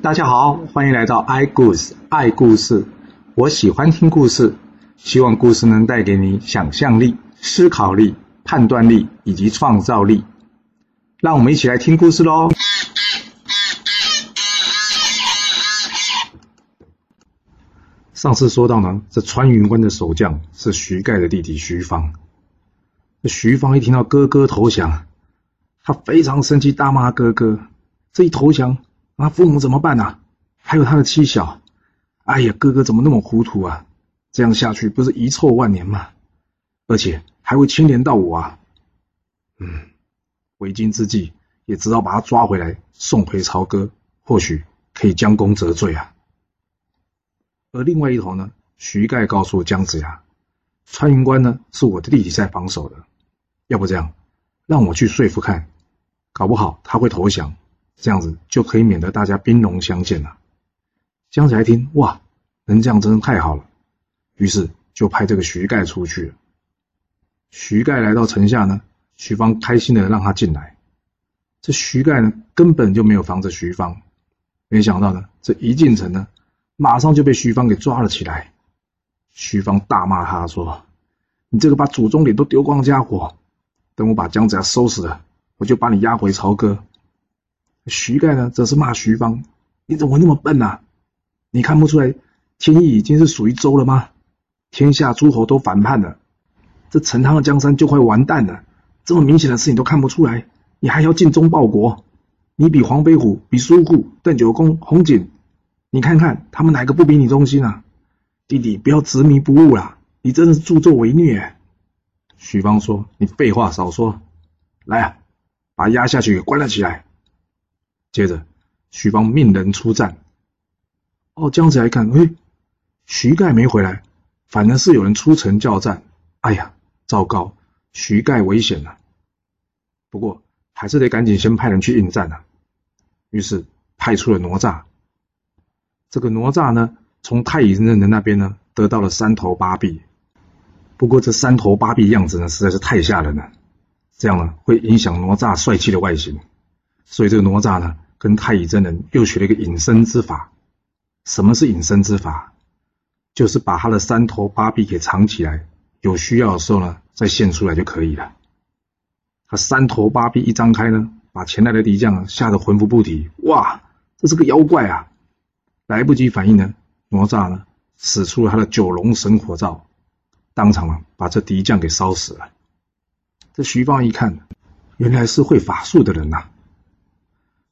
大家好，欢迎来到 i 故事爱故事。我喜欢听故事，希望故事能带给你想象力、思考力、判断力以及创造力。让我们一起来听故事喽。上次说到呢，这穿云关的守将是徐盖的弟弟徐芳。这徐芳一听到哥哥投降，他非常生气，大骂哥哥：“这一投降，那父母怎么办呢、啊？还有他的妻小，哎呀，哥哥怎么那么糊涂啊？这样下去不是遗臭万年吗？而且还会牵连到我啊！”嗯，为今之计，也只好把他抓回来，送回朝歌，或许可以将功折罪啊。而另外一头呢，徐盖告诉姜子牙，穿云关呢是我的弟弟在防守的，要不这样，让我去说服看，搞不好他会投降，这样子就可以免得大家兵戎相见了。姜子牙一听，哇，能这样真的太好了，于是就派这个徐盖出去了。徐盖来到城下呢。徐芳开心的让他进来，这徐盖呢根本就没有防着徐芳，没想到呢这一进城呢，马上就被徐芳给抓了起来。徐芳大骂他说：“你这个把祖宗脸都丢光的家伙，等我把姜子牙收拾了，我就把你押回朝歌。”徐盖呢则是骂徐芳：“你怎么那么笨啊？你看不出来天意已经是属于周了吗？天下诸侯都反叛了，这陈汤的江山就快完蛋了。”这么明显的事情都看不出来，你还要尽忠报国？你比黄飞虎、比苏护、邓九公、洪锦，你看看他们哪个不比你忠心啊？弟弟，不要执迷不悟啦！你真是助纣为虐。徐芳说：“你废话少说，来啊，把他押下去关了起来。”接着，徐芳命人出战。哦，姜子牙一看，哎，徐盖没回来，反而是有人出城叫战。哎呀，糟糕！徐盖危险了，不过还是得赶紧先派人去应战啊。于是派出了哪吒。这个哪吒呢，从太乙真人的那边呢得到了三头八臂。不过这三头八臂样子呢实在是太吓人了，这样呢会影响哪吒帅气的外形。所以这个哪吒呢跟太乙真人又学了一个隐身之法。什么是隐身之法？就是把他的三头八臂给藏起来。有需要的时候呢，再现出来就可以了。他三头八臂一张开呢，把前来的敌将吓得魂不附体。哇，这是个妖怪啊！来不及反应呢，哪吒呢使出了他的九龙神火罩，当场啊把这敌将给烧死了。这徐芳一看，原来是会法术的人呐、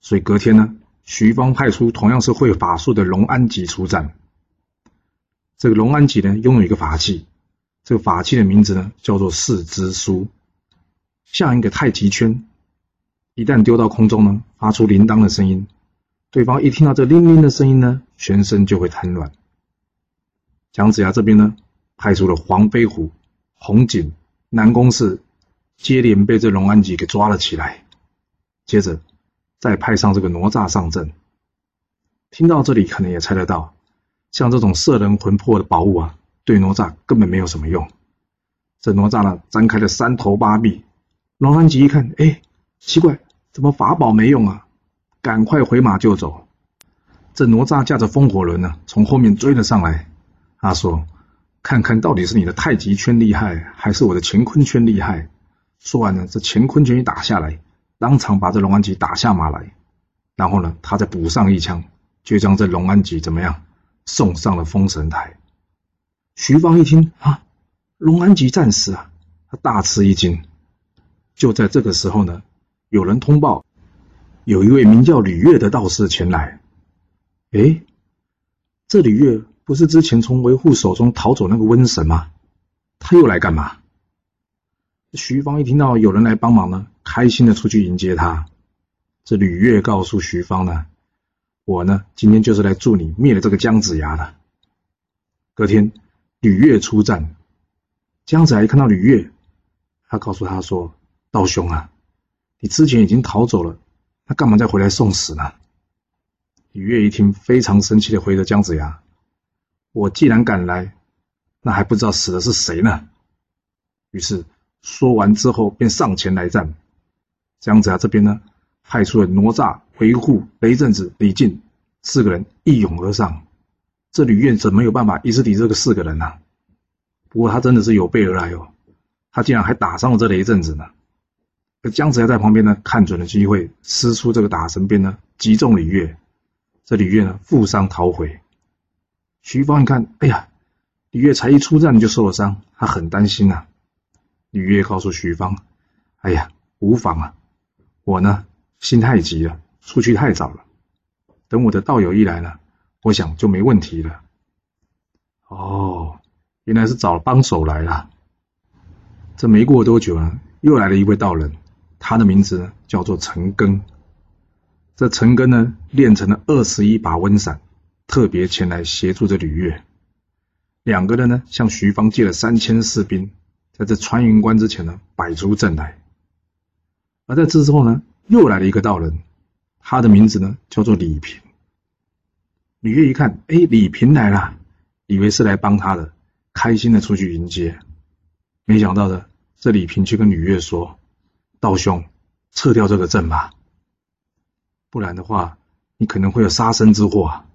所以隔天呢，徐芳派出同样是会法术的龙安吉出战。这个龙安吉呢，拥有一个法器。这个法器的名字呢，叫做四之书，像一个太极圈，一旦丢到空中呢，发出铃铛的声音，对方一听到这铃铃的声音呢，全身就会瘫软。姜子牙这边呢，派出了黄飞虎、洪景、南宫适，接连被这龙安吉给抓了起来，接着再派上这个哪吒上阵。听到这里，可能也猜得到，像这种摄人魂魄的宝物啊。对哪吒根本没有什么用。这哪吒呢，张开了三头八臂。龙安吉一看，哎，奇怪，怎么法宝没用啊？赶快回马就走。这哪吒驾着风火轮呢，从后面追了上来。他说：“看看到底是你的太极圈厉害，还是我的乾坤圈厉害？”说完呢，这乾坤圈一打下来，当场把这龙安吉打下马来。然后呢，他再补上一枪，就将这龙安吉怎么样，送上了封神台。徐芳一听啊，龙安吉战死啊，他大吃一惊。就在这个时候呢，有人通报，有一位名叫吕月的道士前来。哎，这吕月不是之前从维护手中逃走那个瘟神吗？他又来干嘛？徐芳一听到有人来帮忙呢，开心的出去迎接他。这吕乐告诉徐芳呢，我呢今天就是来助你灭了这个姜子牙的。隔天。吕乐出战，姜子牙一看到吕乐，他告诉他说：“道兄啊，你之前已经逃走了，那干嘛再回来送死呢？”吕乐一听，非常生气的回着姜子牙：“我既然敢来，那还不知道死的是谁呢？”于是说完之后，便上前来战。姜子牙这边呢，派出了哪吒、维护、雷震子、李靖四个人一拥而上，这吕越怎么有办法一次抵这个四个人呢、啊？不过他真的是有备而来哦，他竟然还打伤了这雷震子呢。而姜子牙在旁边呢，看准了机会，施出这个打神鞭呢，击中李月。这李月呢，负伤逃回。徐芳一看，哎呀，李月才一出战就受了伤，他很担心呐、啊。吕越告诉徐芳：“哎呀，无妨啊，我呢心太急了，出去太早了。等我的道友一来呢，我想就没问题了。”哦，原来是找帮手来了。这没过多久啊，又来了一位道人，他的名字呢叫做陈庚。这陈庚呢练成了二十一把温伞，特别前来协助这吕越。两个人呢向徐芳借了三千士兵。在这穿云关之前呢，摆出阵来。而在这之后呢，又来了一个道人，他的名字呢叫做李平。吕越一看，哎，李平来了，以为是来帮他的，开心的出去迎接。没想到的，这李平却跟吕越说：“道兄，撤掉这个阵吧，不然的话，你可能会有杀身之祸啊。”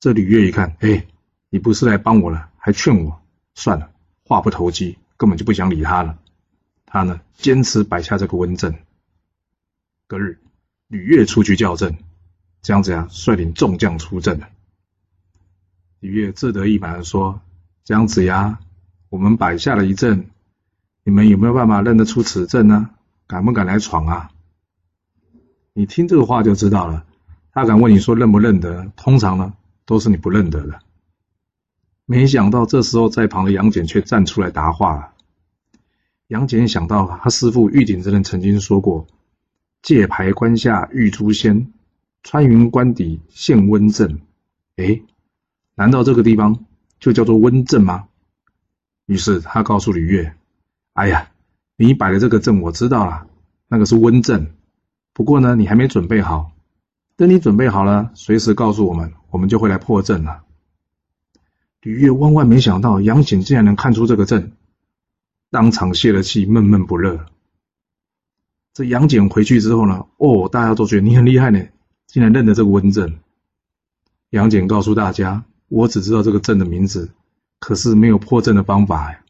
这吕越一看，哎，你不是来帮我了，还劝我，算了，话不投机。根本就不想理他了，他呢坚持摆下这个温阵。隔日，吕越出去叫阵，姜子牙率领众将出阵了。吕越自得意满地说：“姜子牙，我们摆下了一阵，你们有没有办法认得出此阵呢？敢不敢来闯啊？”你听这个话就知道了，他敢问你说认不认得，通常呢都是你不认得的。没想到这时候，在旁的杨戬却站出来答话了。杨戬想到他师父玉鼎真人曾经说过：“界牌关下遇诛仙，穿云关底现温阵。”诶，难道这个地方就叫做温镇吗？于是他告诉吕越：“哎呀，你摆的这个阵我知道了，那个是温阵。不过呢，你还没准备好。等你准备好了，随时告诉我们，我们就会来破阵了。”吕越万万没想到，杨戬竟然能看出这个阵，当场泄了气，闷闷不乐。这杨戬回去之后呢，哦，大家都觉得你很厉害呢，竟然认得这个温阵。杨戬告诉大家：“我只知道这个阵的名字，可是没有破阵的方法。”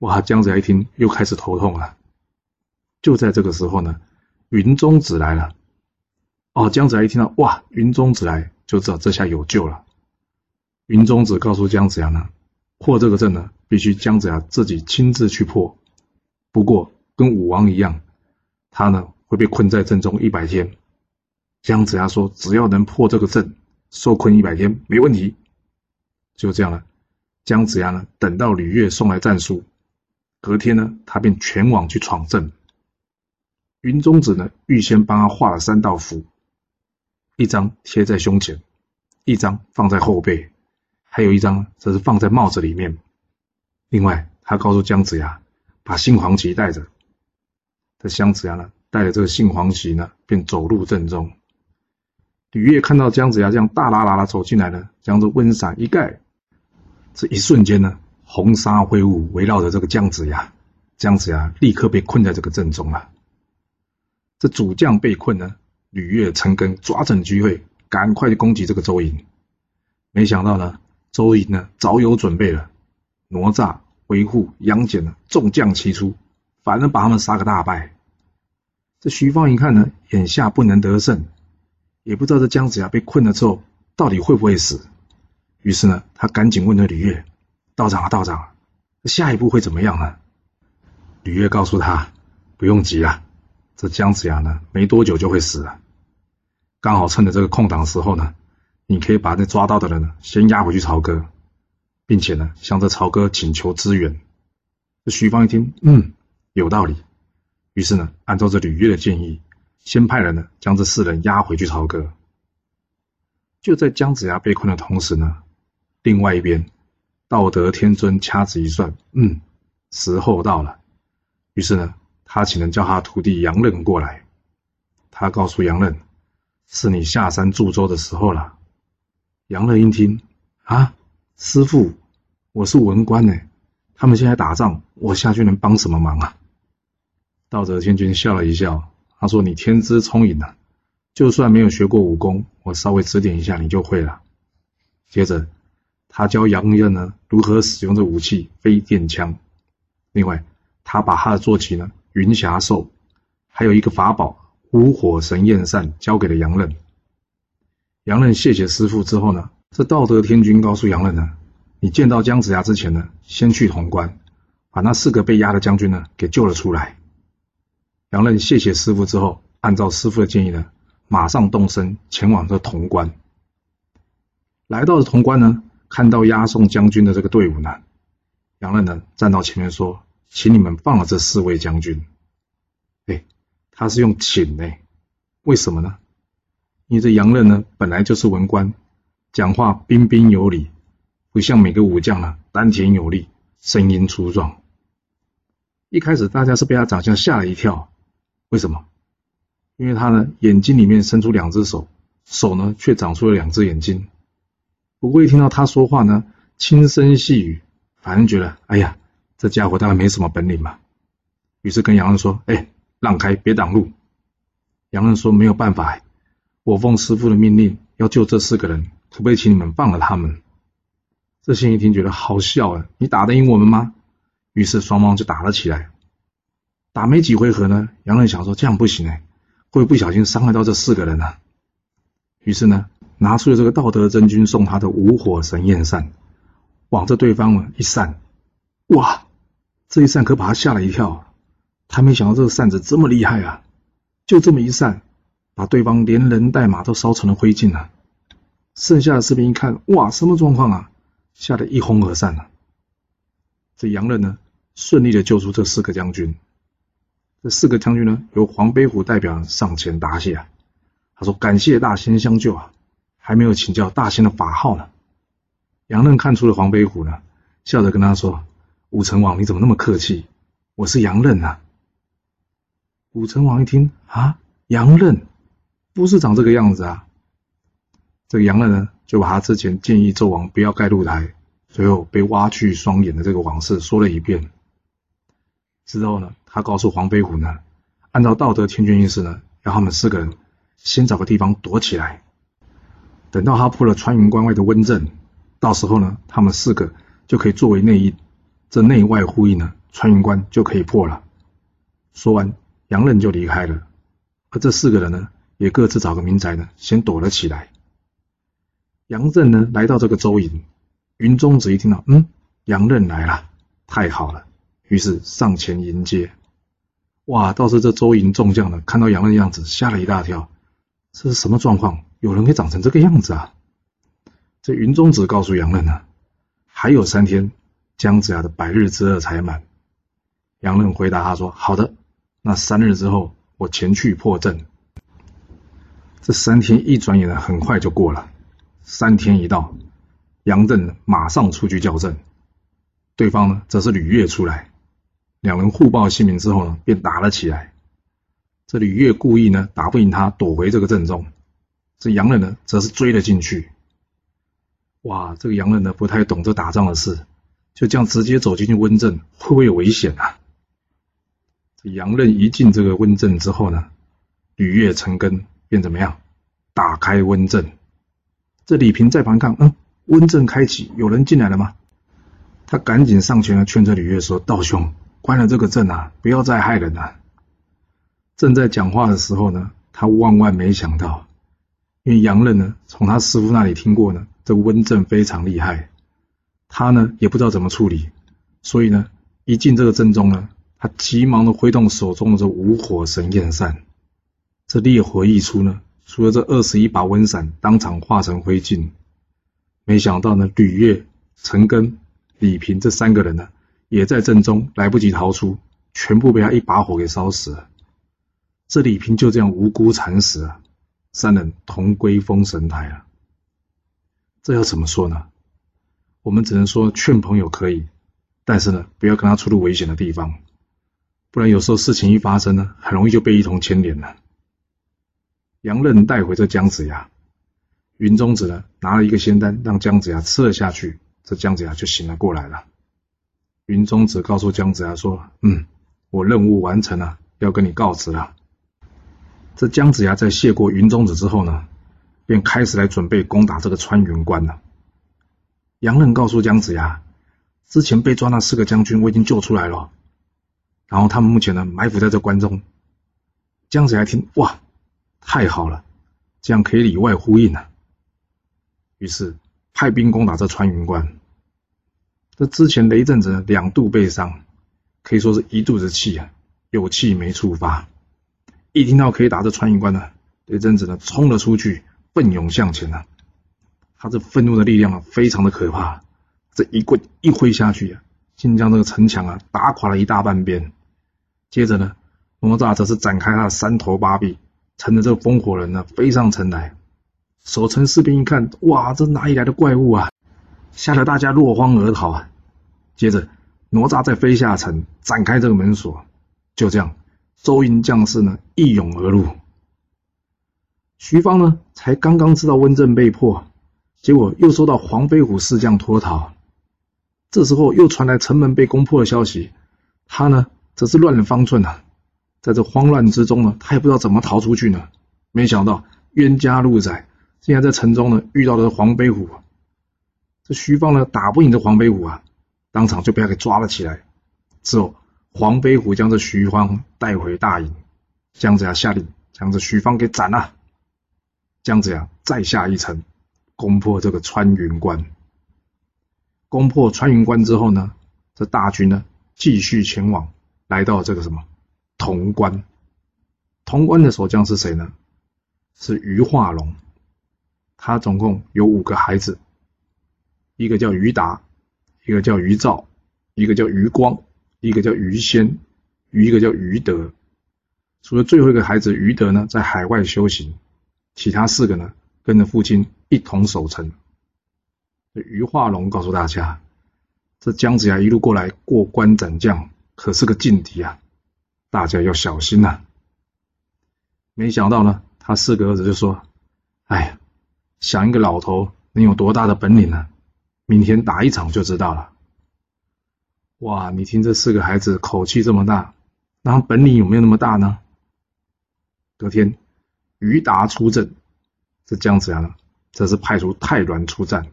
哇，姜子牙一听又开始头痛了。就在这个时候呢，云中子来了。哦，姜子牙一听到哇，云中子来，就知道这下有救了。云中子告诉姜子牙呢，破这个阵呢，必须姜子牙自己亲自去破。不过跟武王一样，他呢会被困在阵中一百天。姜子牙说，只要能破这个阵，受困一百天没问题。就这样了，姜子牙呢等到吕越送来战书，隔天呢他便全网去闯阵。云中子呢预先帮他画了三道符，一张贴在胸前，一张放在后背。还有一张则是放在帽子里面。另外，他告诉姜子牙，把杏黄旗带着。这姜子牙呢，带着这个杏黄旗呢，便走入阵中。吕越看到姜子牙这样大剌剌的走进来呢，将这温伞一盖，这一瞬间呢，红纱灰雾围绕着这个姜子牙，姜子牙立刻被困在这个阵中了。这主将被困呢，吕越、陈庚抓准机会，赶快去攻击这个周营。没想到呢。周莹呢，早有准备了，哪吒、维护、杨戬呢，众将齐出，反而把他们杀个大败。这徐芳一看呢，眼下不能得胜，也不知道这姜子牙被困了之后到底会不会死。于是呢，他赶紧问了吕越：“道长啊，道长，下一步会怎么样呢？”吕越告诉他：“不用急啊，这姜子牙呢，没多久就会死了。刚好趁着这个空档时候呢。”你可以把那抓到的人呢，先押回去朝歌，并且呢，向这朝歌请求支援。这徐芳一听，嗯，有道理。于是呢，按照这吕越的建议，先派人呢，将这四人押回去朝歌。就在姜子牙被困的同时呢，另外一边，道德天尊掐指一算，嗯，时候到了。于是呢，他请人叫他徒弟杨任过来。他告诉杨任，是你下山助州的时候了。杨乐一听，啊，师傅，我是文官呢，他们现在打仗，我下去能帮什么忙啊？道泽天君笑了一笑，他说：“你天资聪颖啊，就算没有学过武功，我稍微指点一下你就会了。接着，他教杨任呢如何使用这武器飞电枪。另外，他把他的坐骑呢云霞兽，还有一个法宝无火神焰扇交给了杨任。杨任谢谢师傅之后呢，这道德天君告诉杨任呢，你见到姜子牙之前呢，先去潼关，把那四个被压的将军呢给救了出来。杨任谢谢师傅之后，按照师傅的建议呢。马上动身前往这潼关。来到了潼关呢，看到押送将军的这个队伍呢，杨任呢站到前面说：“请你们放了这四位将军。”哎，他是用请呢，为什么呢？因为这杨任呢本来就是文官，讲话彬彬有礼，不像每个武将呢丹田有力，声音粗壮。一开始大家是被他长相吓了一跳，为什么？因为他呢，眼睛里面伸出两只手，手呢却长出了两只眼睛。不过一听到他说话呢，轻声细语，反正觉得，哎呀，这家伙大概没什么本领嘛。于是跟杨任说：“哎，让开，别挡路。”杨任说：“没有办法，我奉师父的命令要救这四个人，可不可以请你们放了他们？”这些一听觉得好笑啊，你打得赢我们吗？于是双方就打了起来。打没几回合呢，杨任想说这样不行哎。会不小心伤害到这四个人呢、啊？于是呢，拿出了这个道德真君送他的无火神焰扇，往这对方一扇，哇！这一扇可把他吓了一跳，他没想到这个扇子这么厉害啊！就这么一扇，把对方连人带马都烧成了灰烬了。剩下的士兵一看，哇，什么状况啊？吓得一哄而散了。这杨任呢，顺利的救出这四个将军。这四个将军呢，由黄飞虎代表上前答谢啊。他说：“感谢大仙相救啊，还没有请教大仙的法号呢。”杨任看出了黄飞虎呢，笑着跟他说：“武成王，你怎么那么客气？我是杨任啊。”武成王一听啊，杨任不是长这个样子啊。这个杨任呢，就把他之前建议纣王不要盖露台，最后被挖去双眼的这个往事说了一遍。之后呢，他告诉黄飞虎呢，按照道德天君意思呢，让他们四个人先找个地方躲起来，等到他破了穿云关外的温阵，到时候呢，他们四个就可以作为内应，这内外呼应呢，穿云关就可以破了。说完，杨任就离开了，而这四个人呢，也各自找个民宅呢，先躲了起来。杨任呢，来到这个周营，云中子一听到，嗯，杨任来了，太好了。于是上前迎接，哇！倒是这周营众将呢，看到杨任的样子，吓了一大跳。这是什么状况？有人可以长成这个样子啊？这云中子告诉杨任呢，还有三天，姜子牙的百日之饿才满。杨任回答他说：“好的，那三日之后，我前去破阵。”这三天一转眼呢，很快就过了。三天一到，杨任马上出去叫阵，对方呢，则是吕乐出来。两人互报姓名之后呢，便打了起来。这吕乐故意呢打不赢他，躲回这个阵中。这杨任呢，则是追了进去。哇，这个杨任呢不太懂这打仗的事，就这样直接走进去温阵，会不会有危险啊？这杨任一进这个温阵之后呢，吕乐陈根便怎么样？打开温阵。这李平在旁看，嗯，温阵开启，有人进来了吗？他赶紧上前来劝这吕乐说：“道兄。”关了这个阵啊，不要再害人了。正在讲话的时候呢，他万万没想到，因为杨任呢，从他师傅那里听过呢，这个温阵非常厉害，他呢也不知道怎么处理，所以呢，一进这个阵中呢，他急忙的挥动手中的这无火神焰扇，这烈火一出呢，除了这二十一把温伞当场化成灰烬，没想到呢，吕乐、陈根、李平这三个人呢。也在阵中来不及逃出，全部被他一把火给烧死了。这李平就这样无辜惨死啊，三人同归封神台啊。这要怎么说呢？我们只能说劝朋友可以，但是呢，不要跟他出入危险的地方，不然有时候事情一发生呢，很容易就被一同牵连了。杨任带回这姜子牙，云中子呢拿了一个仙丹让姜子牙吃了下去，这姜子牙就醒了过来了。云中子告诉姜子牙说：“嗯，我任务完成了，要跟你告辞了。”这姜子牙在谢过云中子之后呢，便开始来准备攻打这个穿云关了。杨任告诉姜子牙，之前被抓那四个将军我已经救出来了，然后他们目前呢埋伏在这关中。姜子牙听，哇，太好了，这样可以里外呼应啊。于是派兵攻打这穿云关。这之前雷震子两度被伤，可以说是一肚子气啊，有气没处发。一听到可以打这穿云关呢，雷震子呢冲了出去，奋勇向前啊。他这愤怒的力量啊，非常的可怕。这一棍一挥下去啊，竟将这个城墙啊打垮了一大半边。接着呢，哪吒则是展开他的三头八臂，乘着这个风火轮呢飞上城来。守城士兵一看，哇，这哪里来的怪物啊？吓得大家落荒而逃啊！接着，哪吒再飞下城，展开这个门锁，就这样，周营将士呢一涌而入。徐芳呢才刚刚知道温政被破，结果又收到黄飞虎四将脱逃，这时候又传来城门被攻破的消息，他呢则是乱了方寸啊！在这慌乱之中呢，他也不知道怎么逃出去呢。没想到冤家路窄，竟然在城中呢遇到了黄飞虎。这徐芳呢打不赢这黄飞虎啊，当场就被他给抓了起来。之后，黄飞虎将这徐芳带回大营，姜子牙下令将这徐芳给斩了。姜子牙再下一城，攻破这个穿云关。攻破穿云关之后呢，这大军呢继续前往，来到这个什么潼关。潼关的守将是谁呢？是于化龙，他总共有五个孩子。一个叫于达，一个叫于兆，一个叫于光，一个叫于先，一个叫于德。除了最后一个孩子于德呢，在海外修行，其他四个呢，跟着父亲一同守城。于化龙告诉大家，这姜子牙一路过来过关斩将，可是个劲敌啊，大家要小心呐、没想到呢，他四个儿子就说：“哎呀，想一个老头能有多大的本领呢？”明天打一场就知道了。哇，你听这四个孩子口气这么大，那他本领有没有那么大呢？隔天，于达出阵，这姜子牙呢，则是派出太鸾出战。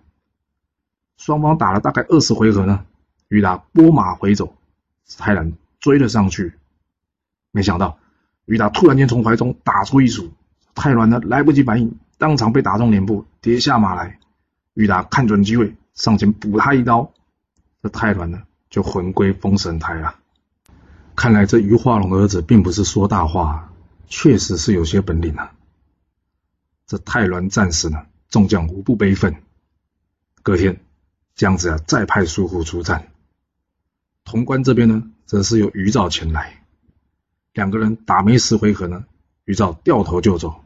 双方打了大概二十回合呢，于达拨马回走，太鸾追了上去。没想到，于达突然间从怀中打出一杵，太鸾呢来不及反应，当场被打中脸部，跌下马来。于达看准机会。上前补他一刀，这太鸾呢就魂归封神台了。看来这于化龙的儿子并不是说大话，确实是有些本领啊。这太鸾战死呢，众将无不悲愤。隔天，姜子牙再派苏护出战。潼关这边呢，则是由于兆前来。两个人打没十回合呢，于兆掉头就走。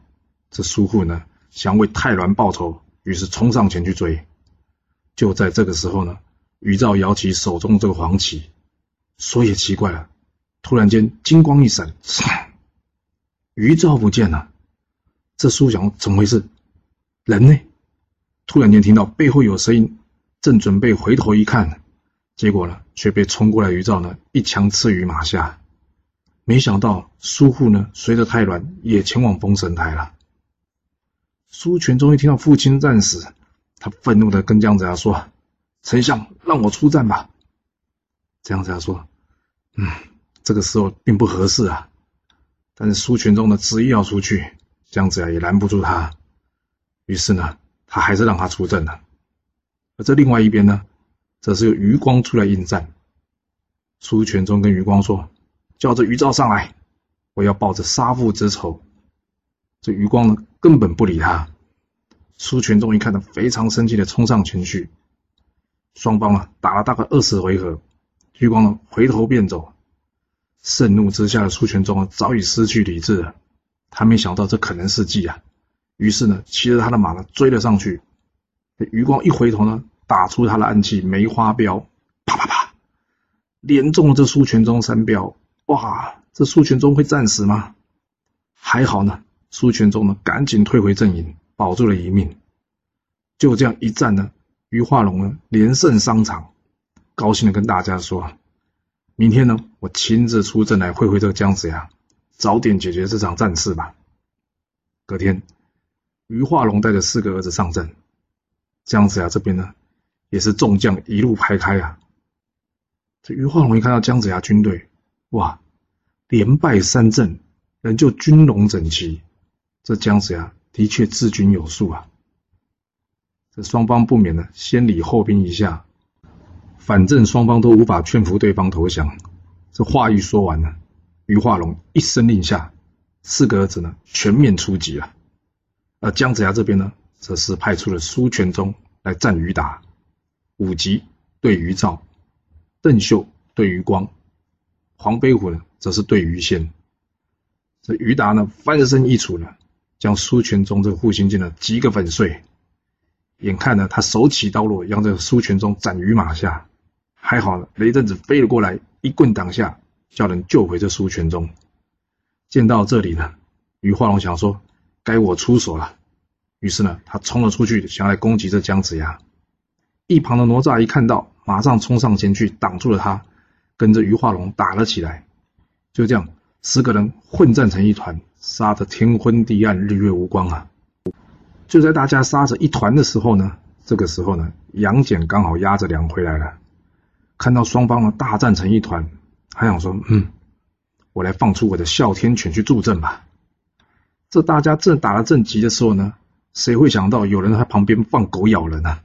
这苏护呢，想为太鸾报仇，于是冲上前去追。就在这个时候呢，于兆摇起手中这个黄旗，说也奇怪了，突然间金光一闪，于兆不见了。这苏想怎么回事？人呢？突然间听到背后有声音，正准备回头一看，结果呢，却被冲过来于兆呢一枪刺于马下。没想到苏护呢，随着太鸾也前往封神台了。苏全终于听到父亲战死。他愤怒的跟姜子牙说：“丞相，让我出战吧。”姜子牙说：“嗯，这个时候并不合适啊。”但是苏全忠呢执意要出去，姜子牙也拦不住他。于是呢，他还是让他出阵了。而这另外一边呢，则是由余光出来应战。苏全忠跟余光说：“叫这余兆上来，我要报这杀父之仇。”这余光呢，根本不理他。苏全忠一看到，非常生气的冲上前去。双方啊打了大概二十回合，余光呢回头便走。盛怒之下的苏全忠啊早已失去理智了，他没想到这可能是计啊，于是呢骑着他的马呢追了上去。余光一回头呢，打出他的暗器梅花镖，啪啪啪，连中了这苏全忠三镖。哇，这苏全忠会战死吗？还好呢，苏全忠呢赶紧退回阵营。保住了一命，就这样一战呢，于化龙呢连胜商场，高兴的跟大家说：“明天呢，我亲自出阵来会会这个姜子牙，早点解决这场战事吧。”隔天，于化龙带着四个儿子上阵，姜子牙这边呢，也是众将一路排开啊。这于化龙一看到姜子牙军队，哇，连败三阵，仍旧军容整齐，这姜子牙的确治军有术啊。这双方不免呢，先礼后兵一下，反正双方都无法劝服对方投降。这话一说完呢，于化龙一声令下。四个儿子呢，全面出击了。而姜子牙这边呢，则是派出了苏全忠来战于达，武吉对于赵，邓秀对于光，黄飞虎呢，则是对于先。这于达呢，翻身一杵呢，将苏全忠这个护心镜呢击个粉碎。眼看呢，他手起刀落，让这个苏全忠斩于马下。还好呢，雷震子飞了过来，一棍挡下，叫人救回这苏全忠。见到这里呢，于化龙想说：“该我出手了。”于是呢，他冲了出去，想要来攻击这姜子牙。一旁的哪吒一看到，马上冲上前去挡住了他，跟着于化龙打了起来。就这样，十个人混战成一团，杀得天昏地暗，日月无光啊！就在大家杀成一团的时候呢，这个时候呢，杨戬刚好押着粮回来了，看到双方呢大战成一团，还想说：“嗯。”我来放出我的哮天犬去助阵吧。这大家正打得正急的时候呢，谁会想到有人在旁边放狗咬人啊？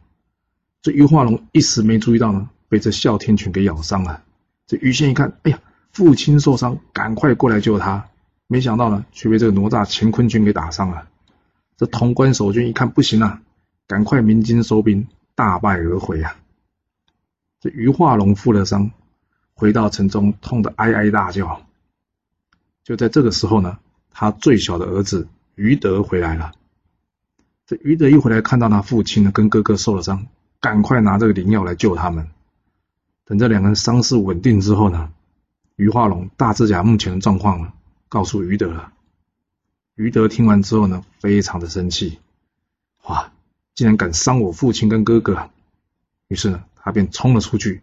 这于化龙一时没注意到呢，被这哮天犬给咬伤了。这于仙一看，哎呀，父亲受伤，赶快过来救他。没想到呢，却被这个哪吒乾坤圈给打伤了。这潼关守军一看不行啊，赶快鸣金收兵，大败而回啊。这于化龙负了伤，回到城中，痛得哀哀大叫。就在这个时候呢，他最小的儿子于德回来了。这于德一回来，看到他父亲呢跟哥哥受了伤，赶快拿这个灵药来救他们。等这两个人伤势稳定之后呢，于化龙大致将目前的状况呢告诉于德了。于德听完之后呢，非常的生气，哇，竟然敢伤我父亲跟哥哥！于是呢，他便冲了出去，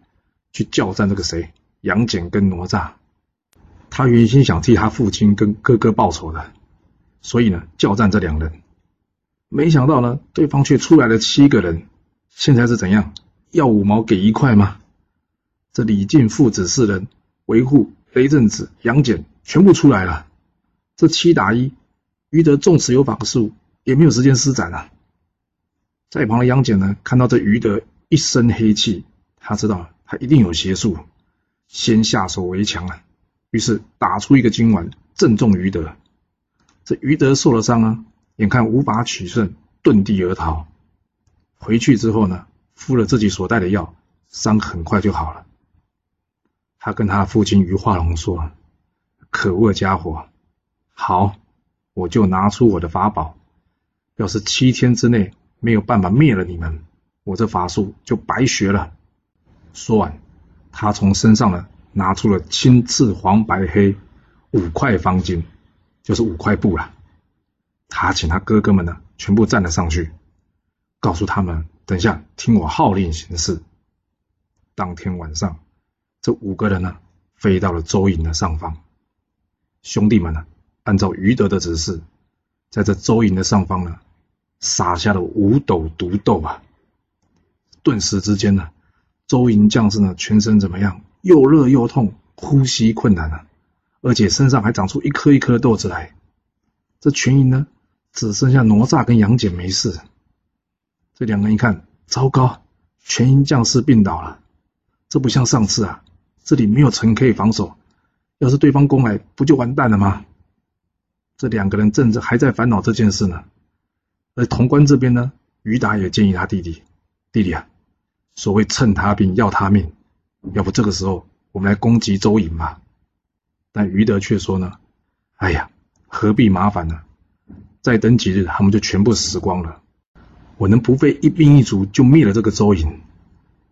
去叫战这个谁，杨戬跟哪吒。他原先想替他父亲跟哥哥报仇的，所以呢，叫战这两人。没想到呢，对方却出来了七个人。现在是怎样？要五毛给一块吗？这李靖父子四人维护雷震子、杨戬全部出来了。这七打一，于德纵使有法术，也没有时间施展啊。在一旁的杨戬呢，看到这于德一身黑气，他知道他一定有邪术，先下手为强啊。于是打出一个金丸，正中于德。这于德受了伤啊，眼看无法取胜，遁地而逃。回去之后呢，敷了自己所带的药，伤很快就好了。他跟他父亲于化龙说：“可恶的家伙，好，我就拿出我的法宝。要是七天之内没有办法灭了你们，我这法术就白学了。”说完，他从身上呢。拿出了青、赤、黄、白、黑五块方巾，就是五块布了。他请他哥哥们呢，全部站了上去，告诉他们：等下听我号令行事。当天晚上，这五个人呢，飞到了周营的上方。兄弟们呢，按照于德的指示，在这周营的上方呢，撒下了五斗毒豆啊。顿时之间呢，周营将士呢，全身怎么样？又热又痛，呼吸困难啊，而且身上还长出一颗一颗的痘子来。这全营呢，只剩下哪吒跟杨戬没事。这两个人一看，糟糕，全营将士病倒了。这不像上次啊，这里没有城可以防守，要是对方攻来，不就完蛋了吗？这两个人正在还在烦恼这件事呢。而潼关这边呢，于达也建议他弟弟：“弟弟啊，所谓趁他病要他命。”要不这个时候我们来攻击周营吧？但于德却说呢：“哎呀，何必麻烦呢？再等几日，他们就全部死光了。我能不费一兵一卒就灭了这个周营，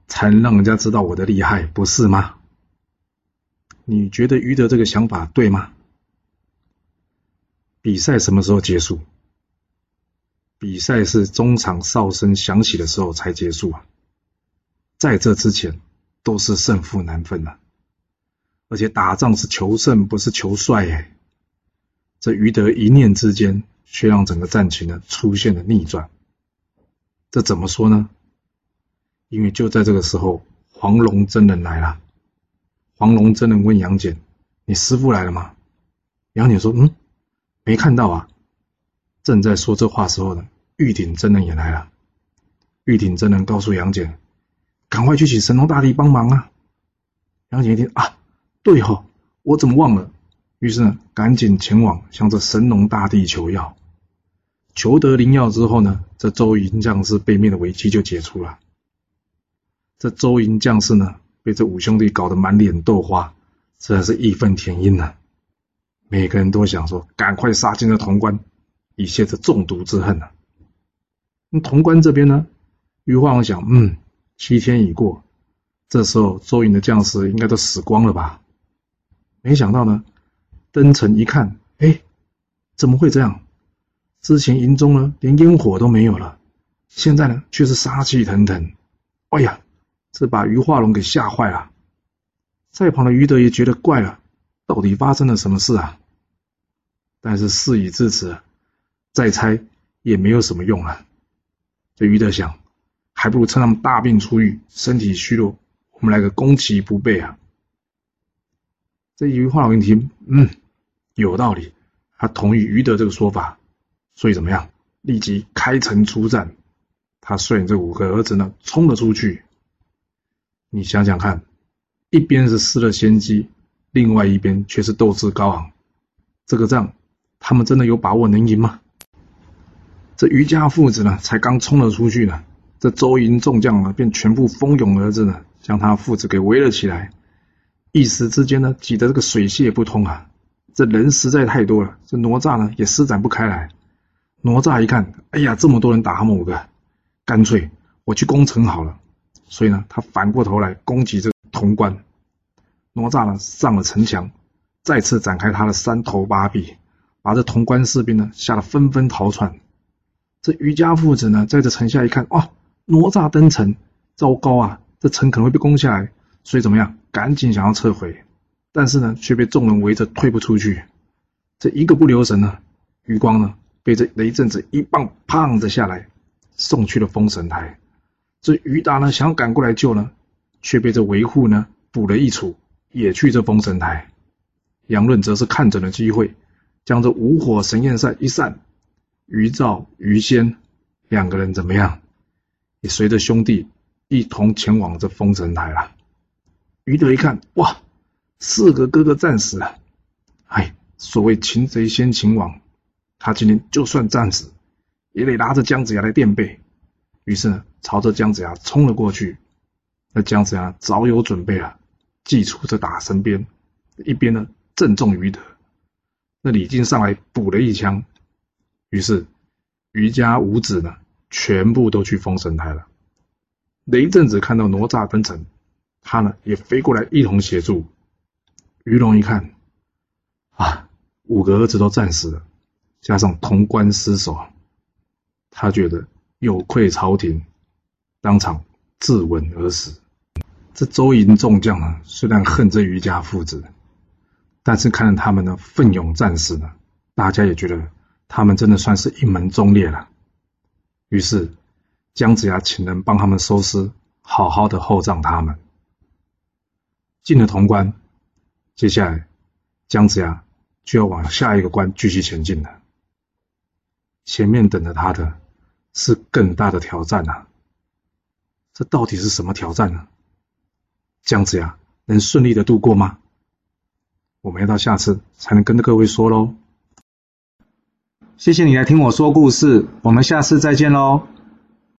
才能让人家知道我的厉害，不是吗？你觉得于德这个想法对吗？”比赛什么时候结束？比赛是中场哨声响起的时候才结束啊。在这之前。都是胜负难分呐、啊，而且打仗是求胜，不是求帅。哎，这于德一念之间却让整个战情呢出现了逆转。这怎么说呢？因为就在这个时候，黄龙真人来了。黄龙真人问杨戬：“你师傅来了吗？”杨戬说：“嗯，没看到啊。”正在说这话时候呢，玉鼎真人也来了。玉鼎真人告诉杨戬：“赶快去请神农大帝帮忙啊！”杨戬一听啊，对吼、哦，我怎么忘了？于是呢，赶紧前往向这神农大帝求药。求得灵药之后呢，这周营将士被灭的危机就解除了。这周营将士呢，被这五兄弟搞得满脸豆花，实在是义愤填膺呐。每个人都想说，赶快杀进这潼关，以泄这中毒之恨呐。那潼关这边呢，于化龙想，嗯，七天已过，这时候周营的将士应该都死光了吧？没想到呢，登城一看，哎，怎么会这样？之前营中呢，连烟火都没有了，现在呢，却是杀气腾腾。哎呀，这把于化龙给吓坏了。在旁的于德也觉得怪了，到底发生了什么事啊？但是事已至此，再猜也没有什么用了。这于德想，还不如趁他们大病初愈，身体虚弱，我们来个攻其不备啊！这于化龙一听，嗯，有道理，他同意于德这个说法。所以怎么样？立即开城出战。他率领这五个儿子呢，冲了出去。你想想看，一边是失了先机，另外一边却是斗志高昂。这个仗，他们真的有把握能赢吗？这余家父子呢，才刚冲了出去呢，这周营众将呢，便全部蜂拥而至呢，将他父子给围了起来。一时之间呢，挤得这个水泄不通啊！这人实在太多了，这哪吒呢，也施展不开来。哪吒一看，哎呀，这么多人打他们五个，干脆我去攻城好了。所以呢，他反过头来攻击这潼关。哪吒呢，上了城墙，再次展开他的三头八臂，把这潼关士兵呢吓得纷纷逃窜。这余家父子呢，在这城下一看，哦，哪吒登城，糟糕啊，这城可能会被攻下来，所以怎么样，赶紧想要撤回，但是呢，却被众人围着退不出去。这一个不留神呢，余光呢。被这雷震子一棒砰的下来，送去了封神台。这于达呢，想要赶过来救呢，却被这维护呢补了一杵，也去这封神台。杨润则是看准了机会，将这五火神焰扇一扇，于兆、于仙两个人怎么样？也随着兄弟一同前往这封神台了。于德一看，哇，四个哥哥战死了。哎，所谓擒贼先擒王。他今天就算战死，也得拉着姜子牙来垫背。于是呢，朝着姜子牙冲了过去。那姜子牙早有准备了，祭出这打神鞭，一边呢正中于德。那李靖上来补了一枪。于是于家五子呢，全部都去封神台了。雷震子看到哪吒登城，他呢也飞过来一同协助。于龙一看，啊，五个儿子都战死了。加上潼关失守，他觉得有愧朝廷，当场自刎而死。这周营众将呢，虽然恨这余家父子，但是看着他们呢奋勇战死呢，大家也觉得他们真的算是一门忠烈了。于是姜子牙请人帮他们收尸，好好的厚葬他们。进了潼关，接下来姜子牙就要往下一个关继续前进了。前面等着他的是更大的挑战啊！这到底是什么挑战呢？姜子牙能顺利的度过吗？我们要到下次才能跟着各位说喽。谢谢你来听我说故事，我们下次再见喽。